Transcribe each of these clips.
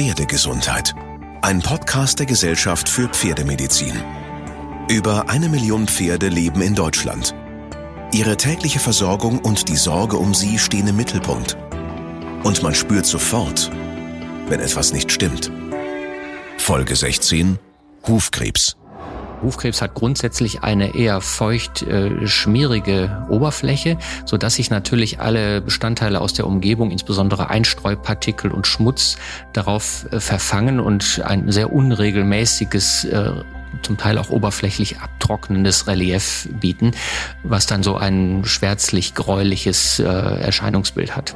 Pferdegesundheit. Ein Podcast der Gesellschaft für Pferdemedizin. Über eine Million Pferde leben in Deutschland. Ihre tägliche Versorgung und die Sorge um sie stehen im Mittelpunkt. Und man spürt sofort, wenn etwas nicht stimmt. Folge 16 Hufkrebs. Hufkrebs hat grundsätzlich eine eher feucht äh, schmierige Oberfläche, so dass sich natürlich alle Bestandteile aus der Umgebung, insbesondere Einstreupartikel und Schmutz, darauf äh, verfangen und ein sehr unregelmäßiges äh, zum Teil auch oberflächlich abtrocknendes Relief bieten, was dann so ein schwärzlich-gräuliches äh, Erscheinungsbild hat.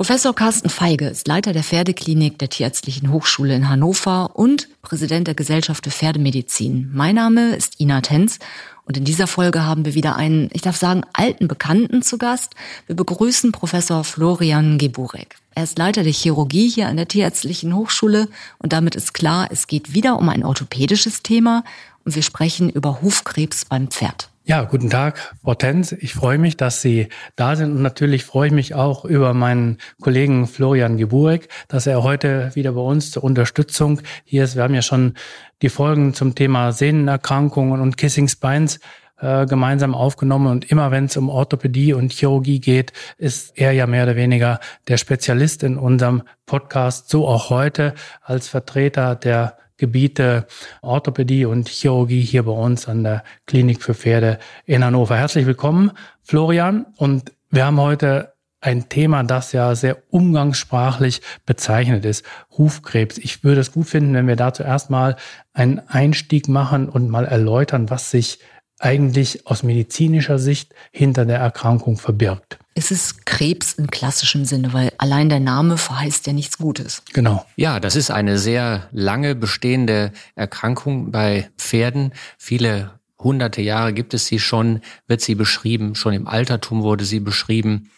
Professor Carsten Feige ist Leiter der Pferdeklinik der Tierärztlichen Hochschule in Hannover und Präsident der Gesellschaft für Pferdemedizin. Mein Name ist Ina Tenz und in dieser Folge haben wir wieder einen, ich darf sagen, alten Bekannten zu Gast. Wir begrüßen Professor Florian Geburek. Er ist Leiter der Chirurgie hier an der Tierärztlichen Hochschule und damit ist klar, es geht wieder um ein orthopädisches Thema und wir sprechen über Hufkrebs beim Pferd. Ja, guten Tag, Tenz. Ich freue mich, dass Sie da sind und natürlich freue ich mich auch über meinen Kollegen Florian Geburek, dass er heute wieder bei uns zur Unterstützung hier ist. Wir haben ja schon die Folgen zum Thema Sehnenerkrankungen und Kissing Spines äh, gemeinsam aufgenommen und immer wenn es um Orthopädie und Chirurgie geht, ist er ja mehr oder weniger der Spezialist in unserem Podcast, so auch heute als Vertreter der Gebiete Orthopädie und Chirurgie hier bei uns an der Klinik für Pferde in Hannover. Herzlich willkommen, Florian. Und wir haben heute ein Thema, das ja sehr umgangssprachlich bezeichnet ist, Hufkrebs. Ich würde es gut finden, wenn wir dazu erstmal einen Einstieg machen und mal erläutern, was sich eigentlich aus medizinischer Sicht hinter der Erkrankung verbirgt. Es ist Krebs im klassischen Sinne, weil allein der Name verheißt ja nichts Gutes. Genau. Ja, das ist eine sehr lange bestehende Erkrankung bei Pferden. Viele hunderte Jahre gibt es sie schon, wird sie beschrieben. Schon im Altertum wurde sie beschrieben.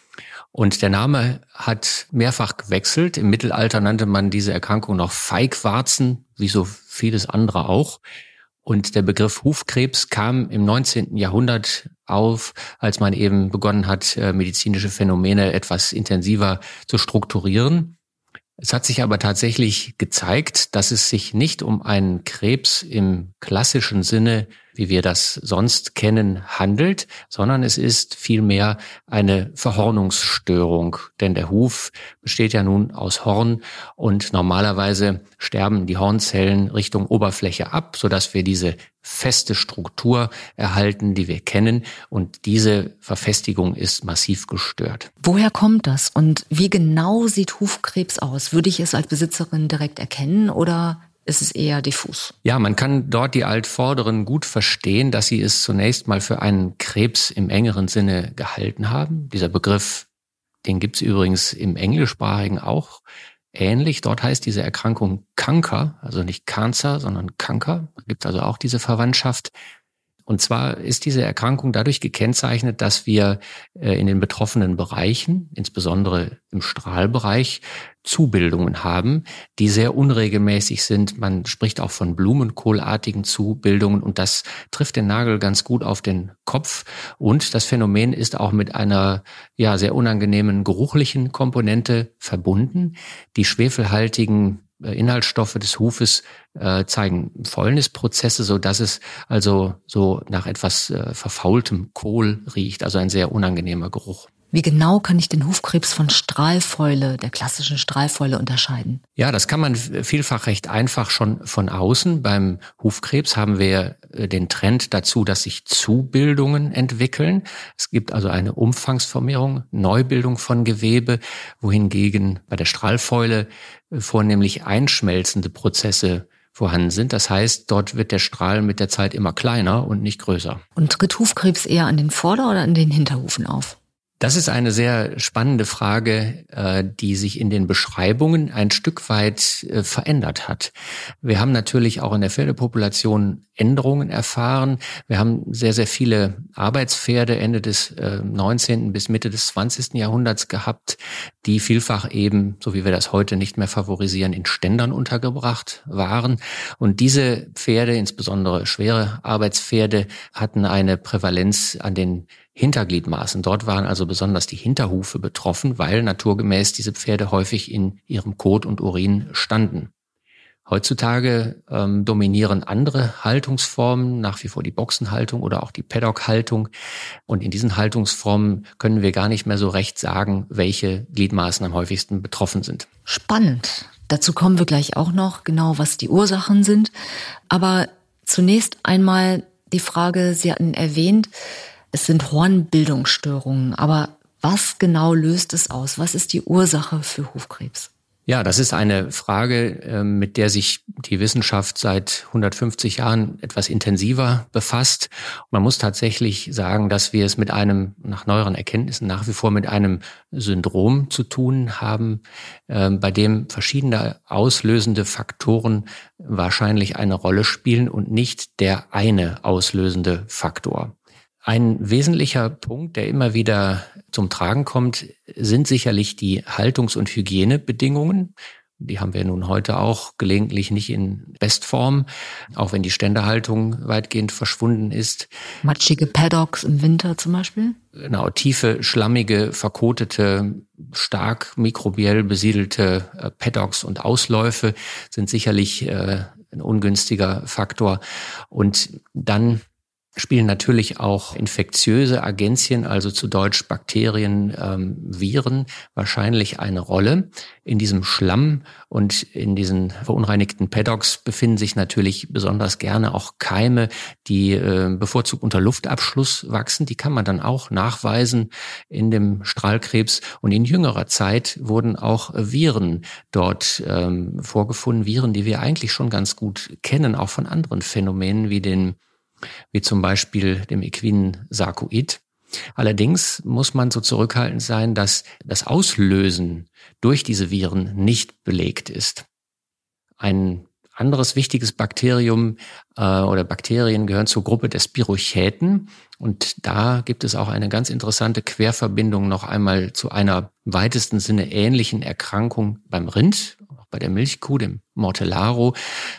Und der Name hat mehrfach gewechselt. Im Mittelalter nannte man diese Erkrankung noch Feigwarzen, wie so vieles andere auch. Und der Begriff Hufkrebs kam im 19. Jahrhundert auf, als man eben begonnen hat, äh, medizinische Phänomene etwas intensiver zu strukturieren. Es hat sich aber tatsächlich gezeigt, dass es sich nicht um einen Krebs im klassischen Sinne wie wir das sonst kennen, handelt, sondern es ist vielmehr eine Verhornungsstörung. Denn der Huf besteht ja nun aus Horn und normalerweise sterben die Hornzellen Richtung Oberfläche ab, sodass wir diese feste Struktur erhalten, die wir kennen. Und diese Verfestigung ist massiv gestört. Woher kommt das und wie genau sieht Hufkrebs aus? Würde ich es als Besitzerin direkt erkennen oder ist es eher diffus. Ja, man kann dort die Altvorderen gut verstehen, dass sie es zunächst mal für einen Krebs im engeren Sinne gehalten haben. Dieser Begriff, den gibt's übrigens im Englischsprachigen auch ähnlich. Dort heißt diese Erkrankung Kanker, also nicht Cancer, sondern Kanker. Da gibt also auch diese Verwandtschaft. Und zwar ist diese Erkrankung dadurch gekennzeichnet, dass wir äh, in den betroffenen Bereichen, insbesondere im Strahlbereich, Zubildungen haben, die sehr unregelmäßig sind. Man spricht auch von blumenkohlartigen Zubildungen und das trifft den Nagel ganz gut auf den Kopf. Und das Phänomen ist auch mit einer ja sehr unangenehmen geruchlichen Komponente verbunden. Die schwefelhaltigen Inhaltsstoffe des Hufes äh, zeigen Fäulnisprozesse, so dass es also so nach etwas äh, verfaultem Kohl riecht, also ein sehr unangenehmer Geruch. Wie genau kann ich den Hufkrebs von Strahlfäule, der klassischen Strahlfäule unterscheiden? Ja, das kann man vielfach recht einfach schon von außen. Beim Hufkrebs haben wir äh, den Trend dazu, dass sich Zubildungen entwickeln. Es gibt also eine Umfangsvermehrung, Neubildung von Gewebe, wohingegen bei der Strahlfäule äh, vornehmlich einschmelzende Prozesse vorhanden sind. Das heißt, dort wird der Strahl mit der Zeit immer kleiner und nicht größer. Und tritt Hufkrebs eher an den Vorder- oder an den Hinterhufen auf? Das ist eine sehr spannende Frage, äh, die sich in den Beschreibungen ein Stück weit äh, verändert hat. Wir haben natürlich auch in der Pferdepopulation Änderungen erfahren. Wir haben sehr, sehr viele Arbeitspferde Ende des äh, 19. bis Mitte des 20. Jahrhunderts gehabt, die vielfach eben, so wie wir das heute nicht mehr favorisieren, in Ständern untergebracht waren. Und diese Pferde, insbesondere schwere Arbeitspferde, hatten eine Prävalenz an den Hintergliedmaßen. Dort waren also besonders die Hinterhufe betroffen, weil naturgemäß diese Pferde häufig in ihrem Kot und Urin standen. Heutzutage ähm, dominieren andere Haltungsformen, nach wie vor die Boxenhaltung oder auch die Paddock-Haltung. Und in diesen Haltungsformen können wir gar nicht mehr so recht sagen, welche Gliedmaßen am häufigsten betroffen sind. Spannend. Dazu kommen wir gleich auch noch, genau was die Ursachen sind. Aber zunächst einmal die Frage, Sie hatten erwähnt, es sind Hornbildungsstörungen. Aber was genau löst es aus? Was ist die Ursache für Hufkrebs? Ja, das ist eine Frage, ähm, mit der sich die Wissenschaft seit 150 Jahren etwas intensiver befasst. Man muss tatsächlich sagen, dass wir es mit einem, nach neueren Erkenntnissen, nach wie vor mit einem Syndrom zu tun haben, ähm, bei dem verschiedene auslösende Faktoren wahrscheinlich eine Rolle spielen und nicht der eine auslösende Faktor. Ein wesentlicher Punkt, der immer wieder zum Tragen kommt, sind sicherlich die Haltungs- und Hygienebedingungen. Die haben wir nun heute auch gelegentlich nicht in Bestform, auch wenn die Ständehaltung weitgehend verschwunden ist. Matschige Paddocks im Winter zum Beispiel? Genau, tiefe, schlammige, verkotete, stark mikrobiell besiedelte äh, Paddocks und Ausläufe sind sicherlich äh, ein ungünstiger Faktor. Und dann spielen natürlich auch infektiöse Agenzien, also zu Deutsch Bakterien, ähm, Viren, wahrscheinlich eine Rolle. In diesem Schlamm und in diesen verunreinigten Paddocks befinden sich natürlich besonders gerne auch Keime, die äh, bevorzugt unter Luftabschluss wachsen. Die kann man dann auch nachweisen in dem Strahlkrebs. Und in jüngerer Zeit wurden auch Viren dort ähm, vorgefunden, Viren, die wir eigentlich schon ganz gut kennen, auch von anderen Phänomenen wie den wie zum Beispiel dem equinen Sarkoid. Allerdings muss man so zurückhaltend sein, dass das Auslösen durch diese Viren nicht belegt ist. Ein anderes wichtiges Bakterium äh, oder Bakterien gehören zur Gruppe der Spirochäten. Und da gibt es auch eine ganz interessante Querverbindung noch einmal zu einer weitesten Sinne ähnlichen Erkrankung beim Rind, bei der Milchkuh, dem Mortellaro.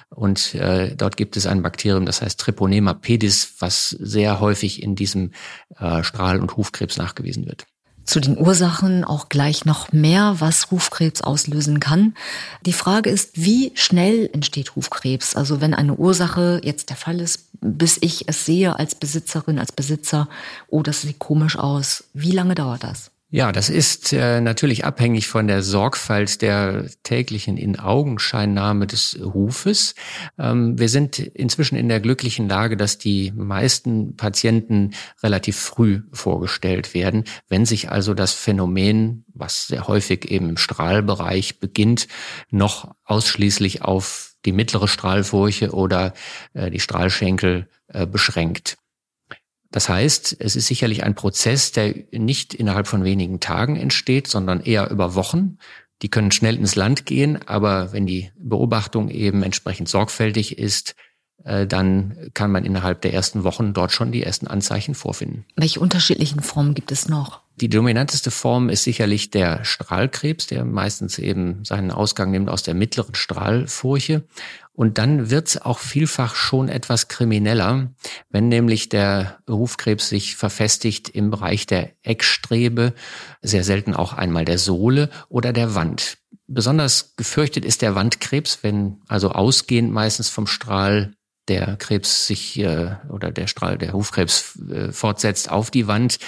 Und äh, dort gibt es ein Bakterium, das heißt Treponema pedis, was sehr häufig in diesem äh, Strahl- und Hufkrebs nachgewiesen wird. Zu den Ursachen auch gleich noch mehr, was Hufkrebs auslösen kann. Die Frage ist, wie schnell entsteht Hufkrebs? Also wenn eine Ursache jetzt der Fall ist, bis ich es sehe als Besitzerin, als Besitzer, oh, das sieht komisch aus. Wie lange dauert das? Ja, das ist äh, natürlich abhängig von der Sorgfalt der täglichen In-Augenscheinnahme des Hufes. Ähm, wir sind inzwischen in der glücklichen Lage, dass die meisten Patienten relativ früh vorgestellt werden. Wenn sich also das Phänomen, was sehr häufig eben im Strahlbereich beginnt, noch ausschließlich auf die mittlere Strahlfurche oder äh, die Strahlschenkel äh, beschränkt. Das heißt, es ist sicherlich ein Prozess, der nicht innerhalb von wenigen Tagen entsteht, sondern eher über Wochen. Die können schnell ins Land gehen, aber wenn die Beobachtung eben entsprechend sorgfältig ist, äh, dann kann man innerhalb der ersten Wochen dort schon die ersten Anzeichen vorfinden. Welche unterschiedlichen Formen gibt es noch? Die dominanteste Form ist sicherlich der Strahlkrebs, der meistens eben seinen Ausgang nimmt aus der mittleren Strahlfurche. Und dann wird's auch vielfach schon etwas krimineller, wenn nämlich der Hufkrebs sich verfestigt im Bereich der Eckstrebe, sehr selten auch einmal der Sohle oder der Wand. Besonders gefürchtet ist der Wandkrebs, wenn also ausgehend meistens vom Strahl der Krebs sich äh, oder der Strahl, der Hufkrebs äh, fortsetzt auf die Wand,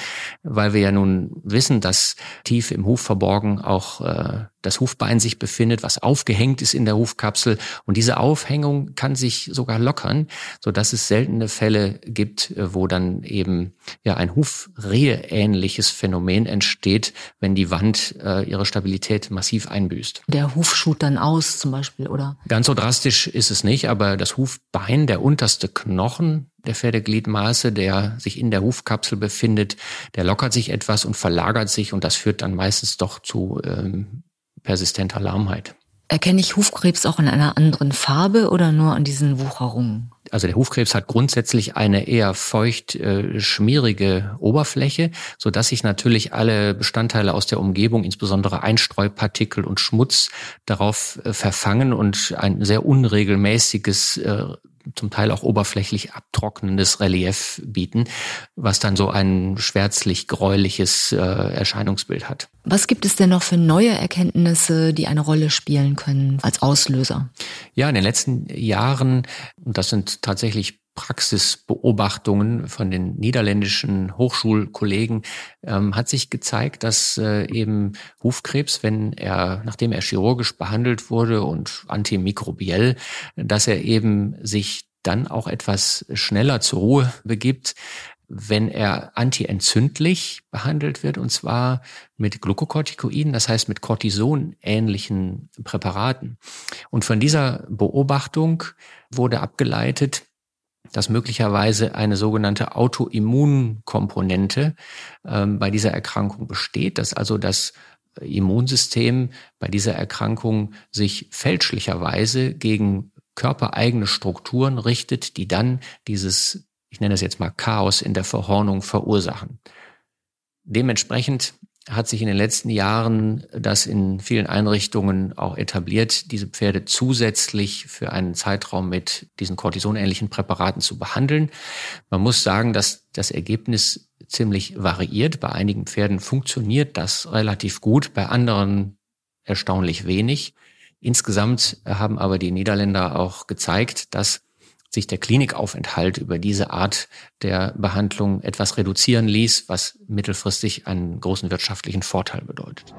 weil wir ja nun wissen, dass tief im Huf verborgen auch äh, das Hufbein sich befindet, was aufgehängt ist in der Hufkapsel. Und diese Aufhängung kann sich sogar lockern, so dass es seltene Fälle gibt, äh, wo dann eben ja ein Hufrehe-ähnliches Phänomen entsteht, wenn die Wand äh, ihre Stabilität massiv einbüßt. Der Huf schut dann aus zum Beispiel, oder? Ganz so drastisch ist es nicht, aber das Hufbein, der unterste Knochen, der Pferdegliedmaße, der sich in der Hufkapsel befindet, der lockert sich etwas und verlagert sich und das führt dann meistens doch zu ähm, persistenter Lahmheit. Erkenne ich Hufkrebs auch in einer anderen Farbe oder nur an diesen Wucherungen? Also der Hufkrebs hat grundsätzlich eine eher feucht äh, schmierige Oberfläche, so dass sich natürlich alle Bestandteile aus der Umgebung, insbesondere Einstreupartikel und Schmutz, darauf äh, verfangen und ein sehr unregelmäßiges äh, zum Teil auch oberflächlich abtrocknendes Relief bieten, was dann so ein schwärzlich-gräuliches äh, Erscheinungsbild hat. Was gibt es denn noch für neue Erkenntnisse, die eine Rolle spielen können als Auslöser? Ja, in den letzten Jahren, und das sind tatsächlich Praxisbeobachtungen von den niederländischen Hochschulkollegen ähm, hat sich gezeigt, dass äh, eben Hufkrebs, wenn er, nachdem er chirurgisch behandelt wurde und antimikrobiell, dass er eben sich dann auch etwas schneller zur Ruhe begibt, wenn er antientzündlich behandelt wird, und zwar mit Glukokortikoiden, das heißt mit Cortison-ähnlichen Präparaten. Und von dieser Beobachtung wurde abgeleitet, dass möglicherweise eine sogenannte Autoimmunkomponente ähm, bei dieser Erkrankung besteht, dass also das Immunsystem bei dieser Erkrankung sich fälschlicherweise gegen körpereigene Strukturen richtet, die dann dieses, ich nenne es jetzt mal Chaos in der Verhornung verursachen. Dementsprechend hat sich in den letzten Jahren das in vielen Einrichtungen auch etabliert, diese Pferde zusätzlich für einen Zeitraum mit diesen Cortisonähnlichen Präparaten zu behandeln. Man muss sagen, dass das Ergebnis ziemlich variiert. Bei einigen Pferden funktioniert das relativ gut, bei anderen erstaunlich wenig. Insgesamt haben aber die Niederländer auch gezeigt, dass sich der Klinikaufenthalt über diese Art der Behandlung etwas reduzieren ließ, was mittelfristig einen großen wirtschaftlichen Vorteil bedeutet.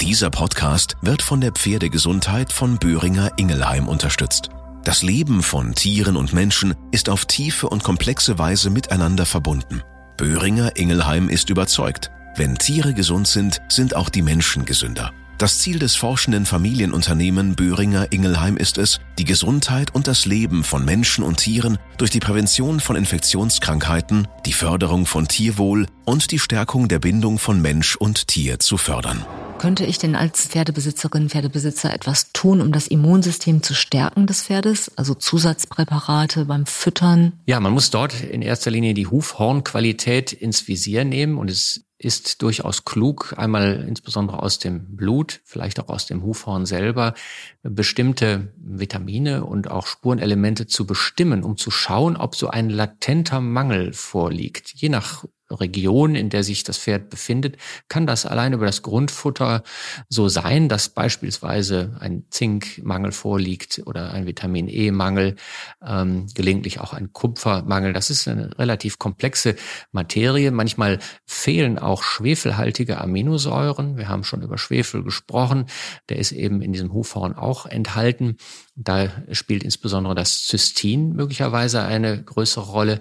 Dieser Podcast wird von der Pferdegesundheit von Böhringer Ingelheim unterstützt. Das Leben von Tieren und Menschen ist auf tiefe und komplexe Weise miteinander verbunden. Böhringer Ingelheim ist überzeugt, wenn Tiere gesund sind, sind auch die Menschen gesünder. Das Ziel des forschenden Familienunternehmen Böhringer Ingelheim ist es, die Gesundheit und das Leben von Menschen und Tieren durch die Prävention von Infektionskrankheiten, die Förderung von Tierwohl und die Stärkung der Bindung von Mensch und Tier zu fördern. Könnte ich denn als Pferdebesitzerin, Pferdebesitzer etwas tun, um das Immunsystem zu stärken des Pferdes? Also Zusatzpräparate beim Füttern? Ja, man muss dort in erster Linie die Hufhornqualität ins Visier nehmen und es ist durchaus klug, einmal insbesondere aus dem Blut, vielleicht auch aus dem Hufhorn selber, bestimmte Vitamine und auch Spurenelemente zu bestimmen, um zu schauen, ob so ein latenter Mangel vorliegt. Je nach Region, in der sich das Pferd befindet, kann das allein über das Grundfutter so sein, dass beispielsweise ein Zinkmangel vorliegt oder ein Vitamin E-Mangel, ähm, gelegentlich auch ein Kupfermangel. Das ist eine relativ komplexe Materie. Manchmal fehlen auch schwefelhaltige Aminosäuren. Wir haben schon über Schwefel gesprochen. Der ist eben in diesem Hufhorn auch enthalten. Da spielt insbesondere das Zystin möglicherweise eine größere Rolle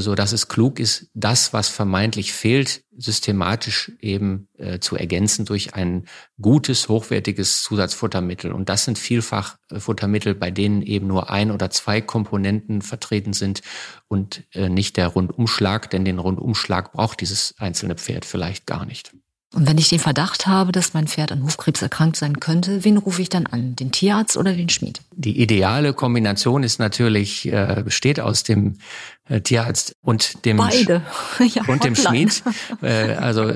so dass es klug ist, das, was vermeintlich fehlt, systematisch eben äh, zu ergänzen durch ein gutes, hochwertiges Zusatzfuttermittel. Und das sind vielfach äh, Futtermittel, bei denen eben nur ein oder zwei Komponenten vertreten sind und äh, nicht der Rundumschlag, denn den Rundumschlag braucht dieses einzelne Pferd vielleicht gar nicht. Und wenn ich den Verdacht habe, dass mein Pferd an Hufkrebs erkrankt sein könnte, wen rufe ich dann an? Den Tierarzt oder den Schmied? Die ideale Kombination ist natürlich, äh, besteht aus dem äh, Tierarzt und dem, beide. ja, und dem Schmied. Äh, also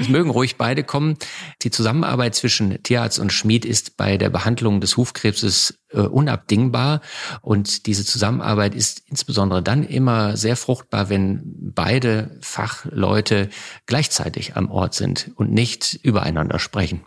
es mögen ruhig beide kommen. Die Zusammenarbeit zwischen Tierarzt und Schmied ist bei der Behandlung des Hufkrebses äh, unabdingbar. Und diese Zusammenarbeit ist insbesondere dann immer sehr fruchtbar, wenn beide Fachleute gleichzeitig am Ort sind und nicht übereinander sprechen.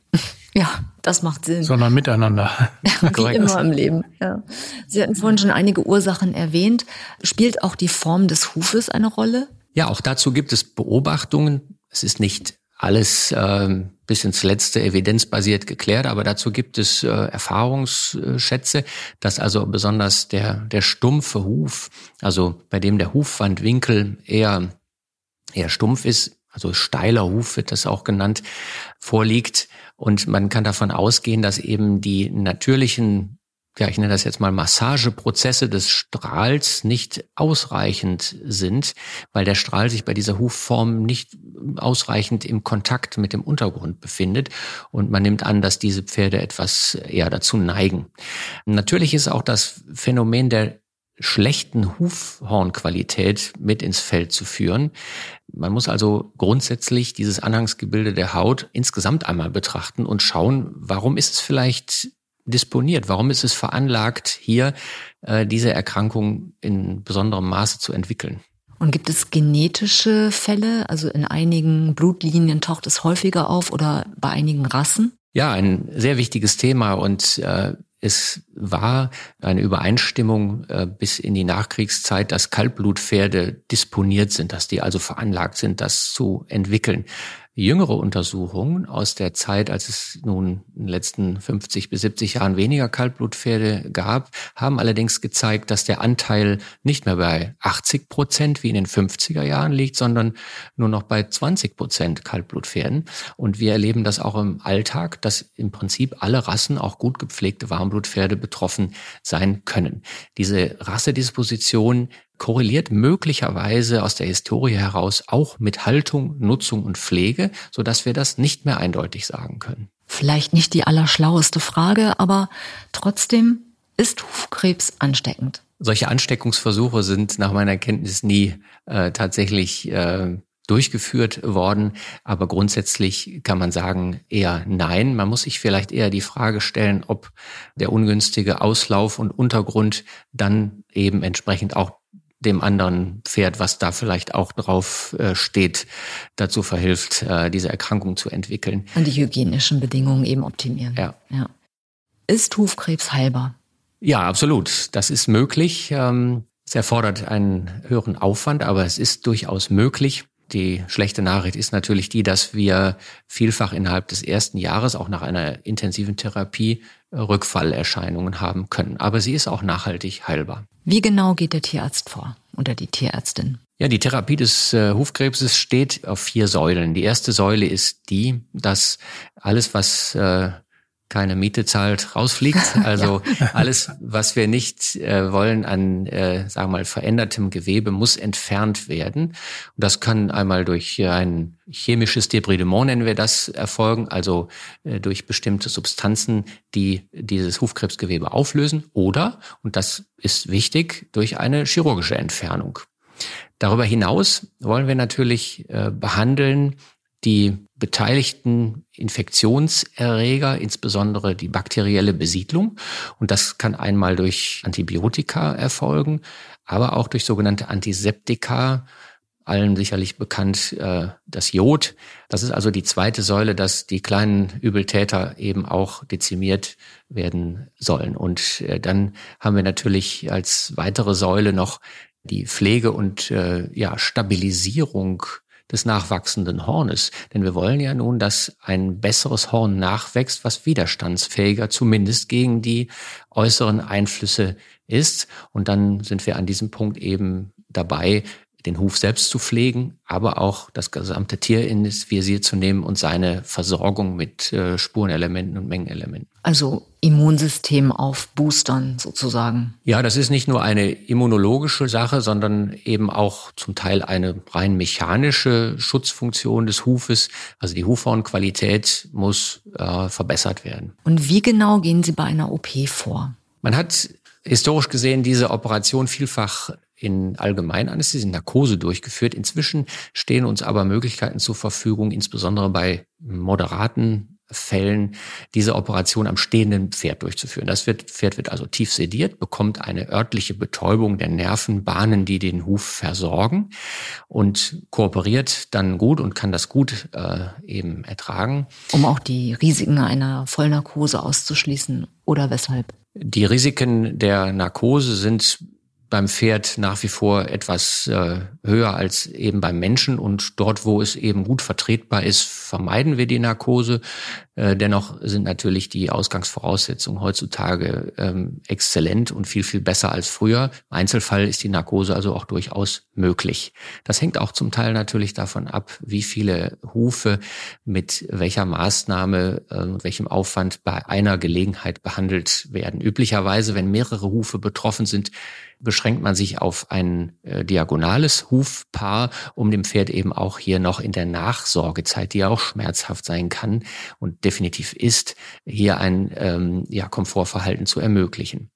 Ja, das macht Sinn. Sondern miteinander. Wie immer im Leben. Ja. Sie hatten vorhin schon einige Ursachen erwähnt. Spielt auch die Form des Hufes eine Rolle? Ja, auch dazu gibt es Beobachtungen. Es ist nicht alles äh, bis ins letzte evidenzbasiert geklärt, aber dazu gibt es äh, Erfahrungsschätze, dass also besonders der, der stumpfe Huf, also bei dem der Hufwandwinkel eher, eher stumpf ist, also steiler Huf wird das auch genannt, vorliegt. Und man kann davon ausgehen, dass eben die natürlichen ja, ich nenne das jetzt mal Massageprozesse des Strahls nicht ausreichend sind, weil der Strahl sich bei dieser Hufform nicht ausreichend im Kontakt mit dem Untergrund befindet. Und man nimmt an, dass diese Pferde etwas eher dazu neigen. Natürlich ist auch das Phänomen der schlechten Hufhornqualität mit ins Feld zu führen. Man muss also grundsätzlich dieses Anhangsgebilde der Haut insgesamt einmal betrachten und schauen, warum ist es vielleicht disponiert? Warum ist es veranlagt, hier äh, diese Erkrankung in besonderem Maße zu entwickeln? Und gibt es genetische Fälle? Also in einigen Blutlinien taucht es häufiger auf oder bei einigen Rassen? Ja, ein sehr wichtiges Thema und äh, es war eine Übereinstimmung äh, bis in die Nachkriegszeit, dass Kaltblutpferde disponiert sind, dass die also veranlagt sind, das zu entwickeln. Jüngere Untersuchungen aus der Zeit, als es nun in den letzten 50 bis 70 Jahren weniger Kaltblutpferde gab, haben allerdings gezeigt, dass der Anteil nicht mehr bei 80 Prozent wie in den 50er Jahren liegt, sondern nur noch bei 20 Prozent Kaltblutpferden. Und wir erleben das auch im Alltag, dass im Prinzip alle Rassen, auch gut gepflegte Warmblutpferde betroffen sein können. Diese Rassedisposition korreliert möglicherweise aus der Historie heraus auch mit Haltung, Nutzung und Pflege, so dass wir das nicht mehr eindeutig sagen können. Vielleicht nicht die allerschlaueste Frage, aber trotzdem ist Hufkrebs ansteckend. Solche Ansteckungsversuche sind nach meiner Kenntnis nie äh, tatsächlich äh, durchgeführt worden. Aber grundsätzlich kann man sagen, eher nein. Man muss sich vielleicht eher die Frage stellen, ob der ungünstige Auslauf und Untergrund dann eben entsprechend auch dem anderen Pferd, was da vielleicht auch drauf äh, steht, dazu verhilft, äh, diese Erkrankung zu entwickeln. Und die hygienischen Bedingungen eben optimieren. Ja. ja. Ist Hufkrebs heilbar? Ja, absolut. Das ist möglich. Ähm, es erfordert einen höheren Aufwand, aber es ist durchaus möglich. Die schlechte Nachricht ist natürlich die, dass wir vielfach innerhalb des ersten Jahres auch nach einer intensiven Therapie Rückfallerscheinungen haben können. Aber sie ist auch nachhaltig heilbar. Wie genau geht der Tierarzt vor oder die Tierärztin? Ja, die Therapie des äh, Hufkrebses steht auf vier Säulen. Die erste Säule ist die, dass alles, was äh, keine Miete zahlt, rausfliegt. Also ja. alles, was wir nicht äh, wollen an, äh, sagen wir mal, verändertem Gewebe, muss entfernt werden. Und das kann einmal durch ein chemisches Debridement, nennen wir das, erfolgen, also äh, durch bestimmte Substanzen, die dieses Hufkrebsgewebe auflösen. Oder, und das ist wichtig, durch eine chirurgische Entfernung. Darüber hinaus wollen wir natürlich äh, behandeln die beteiligten Infektionserreger, insbesondere die bakterielle Besiedlung. Und das kann einmal durch Antibiotika erfolgen, aber auch durch sogenannte Antiseptika, allen sicherlich bekannt äh, das Jod. Das ist also die zweite Säule, dass die kleinen Übeltäter eben auch dezimiert werden sollen. Und äh, dann haben wir natürlich als weitere Säule noch die Pflege und äh, ja, Stabilisierung des nachwachsenden Hornes. Denn wir wollen ja nun, dass ein besseres Horn nachwächst, was widerstandsfähiger zumindest gegen die äußeren Einflüsse ist. Und dann sind wir an diesem Punkt eben dabei, den Huf selbst zu pflegen, aber auch das gesamte Tier ins Visier zu nehmen und seine Versorgung mit äh, Spurenelementen und Mengenelementen. Also Immunsystem auf Boostern sozusagen. Ja, das ist nicht nur eine immunologische Sache, sondern eben auch zum Teil eine rein mechanische Schutzfunktion des Hufes. Also die Hufhornqualität muss äh, verbessert werden. Und wie genau gehen Sie bei einer OP vor? Man hat historisch gesehen diese Operation vielfach in Allgemeinanästhesie, in Narkose durchgeführt. Inzwischen stehen uns aber Möglichkeiten zur Verfügung, insbesondere bei moderaten Fällen diese Operation am stehenden Pferd durchzuführen. Das Pferd wird also tief sediert, bekommt eine örtliche Betäubung der Nervenbahnen, die den Huf versorgen und kooperiert dann gut und kann das gut äh, eben ertragen. Um auch die Risiken einer Vollnarkose auszuschließen oder weshalb? Die Risiken der Narkose sind beim Pferd nach wie vor etwas äh, höher als eben beim Menschen und dort, wo es eben gut vertretbar ist, vermeiden wir die Narkose. Äh, dennoch sind natürlich die Ausgangsvoraussetzungen heutzutage ähm, exzellent und viel, viel besser als früher. Im Einzelfall ist die Narkose also auch durchaus möglich. Das hängt auch zum Teil natürlich davon ab, wie viele Hufe mit welcher Maßnahme äh, und welchem Aufwand bei einer Gelegenheit behandelt werden. Üblicherweise, wenn mehrere Hufe betroffen sind, beschränkt man sich auf ein äh, diagonales Hufpaar, um dem Pferd eben auch hier noch in der Nachsorgezeit, die ja auch schmerzhaft sein kann und definitiv ist, hier ein ähm, ja, Komfortverhalten zu ermöglichen.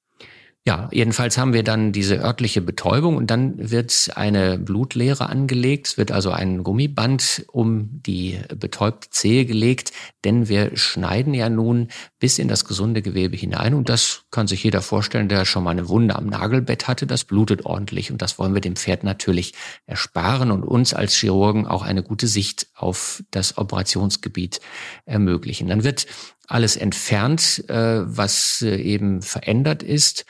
Ja, jedenfalls haben wir dann diese örtliche Betäubung und dann wird eine Blutleere angelegt. Es wird also ein Gummiband um die betäubte Zehe gelegt, denn wir schneiden ja nun bis in das gesunde Gewebe hinein und das kann sich jeder vorstellen, der schon mal eine Wunde am Nagelbett hatte. Das blutet ordentlich und das wollen wir dem Pferd natürlich ersparen und uns als Chirurgen auch eine gute Sicht auf das Operationsgebiet ermöglichen. Dann wird alles entfernt, äh, was äh, eben verändert ist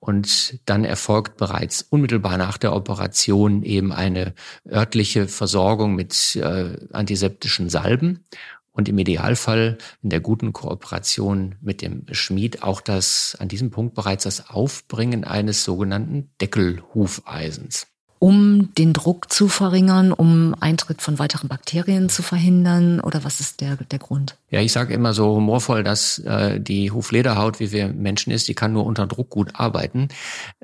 und dann erfolgt bereits unmittelbar nach der Operation eben eine örtliche Versorgung mit äh, antiseptischen Salben und im Idealfall in der guten Kooperation mit dem Schmied auch das an diesem Punkt bereits das Aufbringen eines sogenannten Deckelhufeisens um den Druck zu verringern, um Eintritt von weiteren Bakterien zu verhindern? Oder was ist der, der Grund? Ja, ich sage immer so humorvoll, dass äh, die Huflederhaut, wie wir Menschen ist, die kann nur unter Druck gut arbeiten.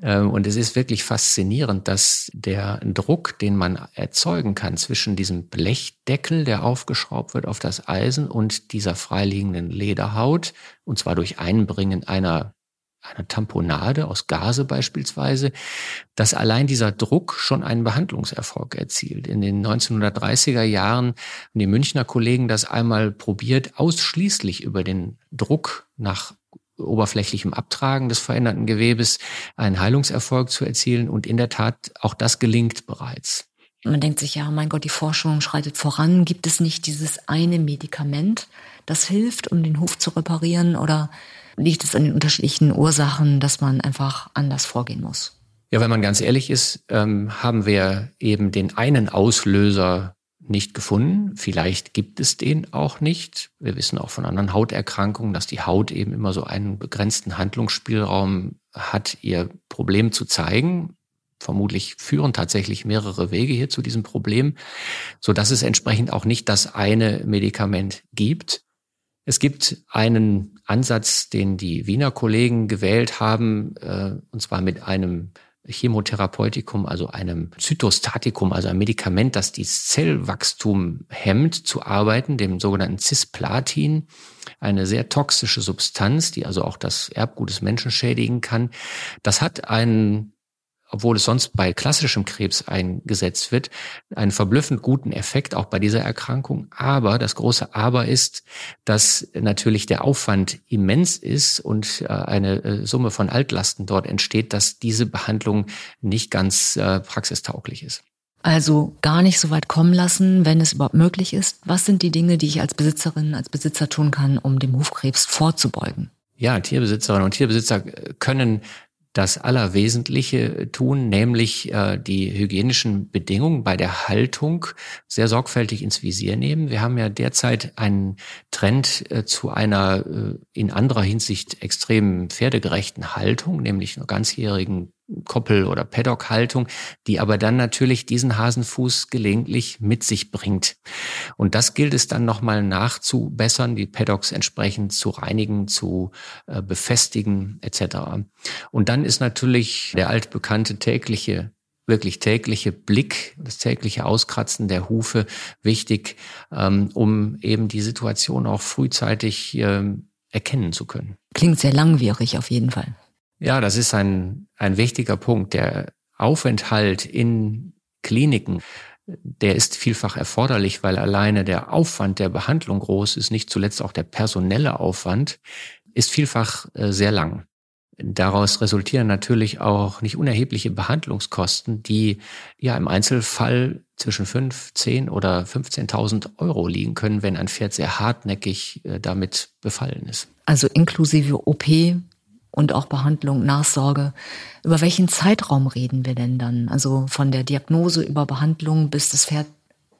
Äh, und es ist wirklich faszinierend, dass der Druck, den man erzeugen kann zwischen diesem Blechdeckel, der aufgeschraubt wird auf das Eisen, und dieser freiliegenden Lederhaut, und zwar durch Einbringen einer einer Tamponade aus Gase beispielsweise, dass allein dieser Druck schon einen Behandlungserfolg erzielt. In den 1930er Jahren haben die Münchner Kollegen das einmal probiert, ausschließlich über den Druck nach oberflächlichem Abtragen des veränderten Gewebes einen Heilungserfolg zu erzielen. Und in der Tat, auch das gelingt bereits. Man denkt sich, ja, mein Gott, die Forschung schreitet voran. Gibt es nicht dieses eine Medikament, das hilft, um den Hof zu reparieren? Oder liegt es an den unterschiedlichen Ursachen, dass man einfach anders vorgehen muss? Ja, wenn man ganz ehrlich ist, ähm, haben wir eben den einen Auslöser nicht gefunden. Vielleicht gibt es den auch nicht. Wir wissen auch von anderen Hauterkrankungen, dass die Haut eben immer so einen begrenzten Handlungsspielraum hat, ihr Problem zu zeigen. Vermutlich führen tatsächlich mehrere Wege hier zu diesem Problem, so dass es entsprechend auch nicht das eine Medikament gibt. Es gibt einen Ansatz, den die Wiener Kollegen gewählt haben, äh, und zwar mit einem Chemotherapeutikum, also einem Zytostatikum, also ein Medikament, das das Zellwachstum hemmt, zu arbeiten, dem sogenannten Cisplatin, eine sehr toxische Substanz, die also auch das Erbgut des Menschen schädigen kann. Das hat einen obwohl es sonst bei klassischem Krebs eingesetzt wird, einen verblüffend guten Effekt auch bei dieser Erkrankung. Aber das große Aber ist, dass natürlich der Aufwand immens ist und äh, eine äh, Summe von Altlasten dort entsteht, dass diese Behandlung nicht ganz äh, praxistauglich ist. Also gar nicht so weit kommen lassen, wenn es überhaupt möglich ist. Was sind die Dinge, die ich als Besitzerin, als Besitzer tun kann, um dem Hufkrebs vorzubeugen? Ja, Tierbesitzerinnen und Tierbesitzer können das Allerwesentliche tun, nämlich äh, die hygienischen Bedingungen bei der Haltung sehr sorgfältig ins Visier nehmen. Wir haben ja derzeit einen Trend äh, zu einer äh, in anderer Hinsicht extrem pferdegerechten Haltung, nämlich einer ganzjährigen Koppel- oder Paddock-Haltung, die aber dann natürlich diesen Hasenfuß gelegentlich mit sich bringt. Und das gilt es dann nochmal nachzubessern, die Paddocks entsprechend zu reinigen, zu äh, befestigen etc. Und dann ist natürlich der altbekannte tägliche wirklich tägliche Blick, das tägliche Auskratzen der Hufe wichtig, ähm, um eben die Situation auch frühzeitig ähm, erkennen zu können. Klingt sehr langwierig auf jeden Fall. Ja, das ist ein, ein wichtiger Punkt. Der Aufenthalt in Kliniken, der ist vielfach erforderlich, weil alleine der Aufwand der Behandlung groß ist, nicht zuletzt auch der personelle Aufwand, ist vielfach äh, sehr lang. Daraus resultieren natürlich auch nicht unerhebliche Behandlungskosten, die ja im Einzelfall zwischen 5, 10 oder 15.000 Euro liegen können, wenn ein Pferd sehr hartnäckig äh, damit befallen ist. Also inklusive OP, und auch Behandlung, Nachsorge. Über welchen Zeitraum reden wir denn dann? Also von der Diagnose über Behandlung, bis das Pferd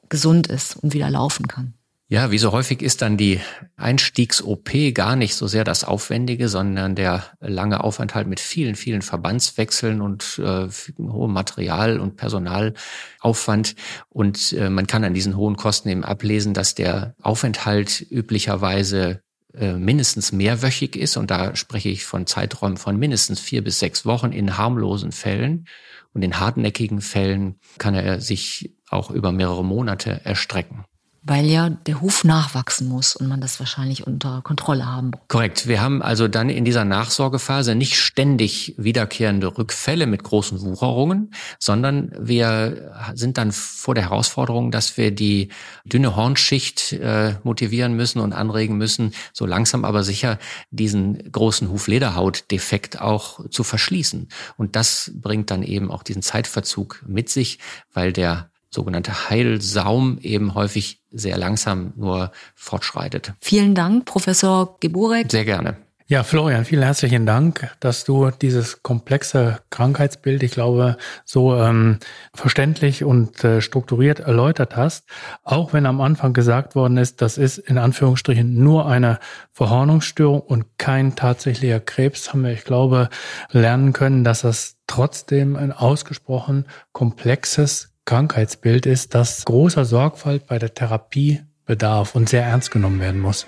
gesund ist und wieder laufen kann. Ja, wie so häufig ist dann die Einstiegs-OP gar nicht so sehr das Aufwendige, sondern der lange Aufenthalt mit vielen, vielen Verbandswechseln und äh, hohem Material- und Personalaufwand. Und äh, man kann an diesen hohen Kosten eben ablesen, dass der Aufenthalt üblicherweise äh, mindestens mehrwöchig ist. Und da spreche ich von Zeiträumen von mindestens vier bis sechs Wochen in harmlosen Fällen. Und in hartnäckigen Fällen kann er sich auch über mehrere Monate erstrecken weil ja der Huf nachwachsen muss und man das wahrscheinlich unter Kontrolle haben muss. Korrekt. Wir haben also dann in dieser Nachsorgephase nicht ständig wiederkehrende Rückfälle mit großen Wucherungen, sondern wir sind dann vor der Herausforderung, dass wir die dünne Hornschicht äh, motivieren müssen und anregen müssen, so langsam aber sicher diesen großen Huflederhautdefekt auch zu verschließen. Und das bringt dann eben auch diesen Zeitverzug mit sich, weil der sogenannte Heilsaum eben häufig sehr langsam nur fortschreitet. Vielen Dank, Professor Geburek. Sehr gerne. Ja, Florian, vielen herzlichen Dank, dass du dieses komplexe Krankheitsbild, ich glaube, so ähm, verständlich und äh, strukturiert erläutert hast. Auch wenn am Anfang gesagt worden ist, das ist in Anführungsstrichen nur eine Verhornungsstörung und kein tatsächlicher Krebs, haben wir, ich glaube, lernen können, dass das trotzdem ein ausgesprochen komplexes Krankheitsbild ist, das großer Sorgfalt bei der Therapie bedarf und sehr ernst genommen werden muss.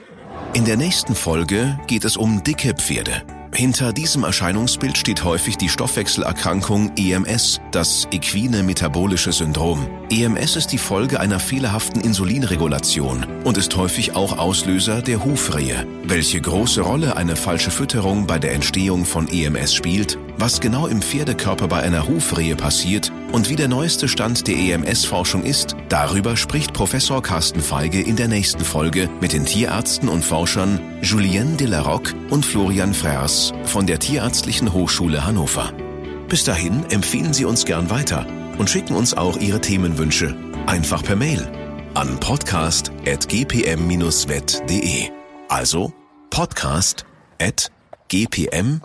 In der nächsten Folge geht es um dicke Pferde. Hinter diesem Erscheinungsbild steht häufig die Stoffwechselerkrankung EMS, das equine metabolische Syndrom. EMS ist die Folge einer fehlerhaften Insulinregulation und ist häufig auch Auslöser der Hufrehe. Welche große Rolle eine falsche Fütterung bei der Entstehung von EMS spielt, was genau im Pferdekörper bei einer Hufrehe passiert und wie der neueste Stand der EMS-Forschung ist, darüber spricht Professor Carsten Feige in der nächsten Folge mit den Tierärzten und Forschern Julien Delarocque und Florian Frers von der Tierärztlichen Hochschule Hannover. Bis dahin empfehlen Sie uns gern weiter und schicken uns auch Ihre Themenwünsche einfach per Mail an podcast.gpm-vet.de. Also podcast at gpm-vet.de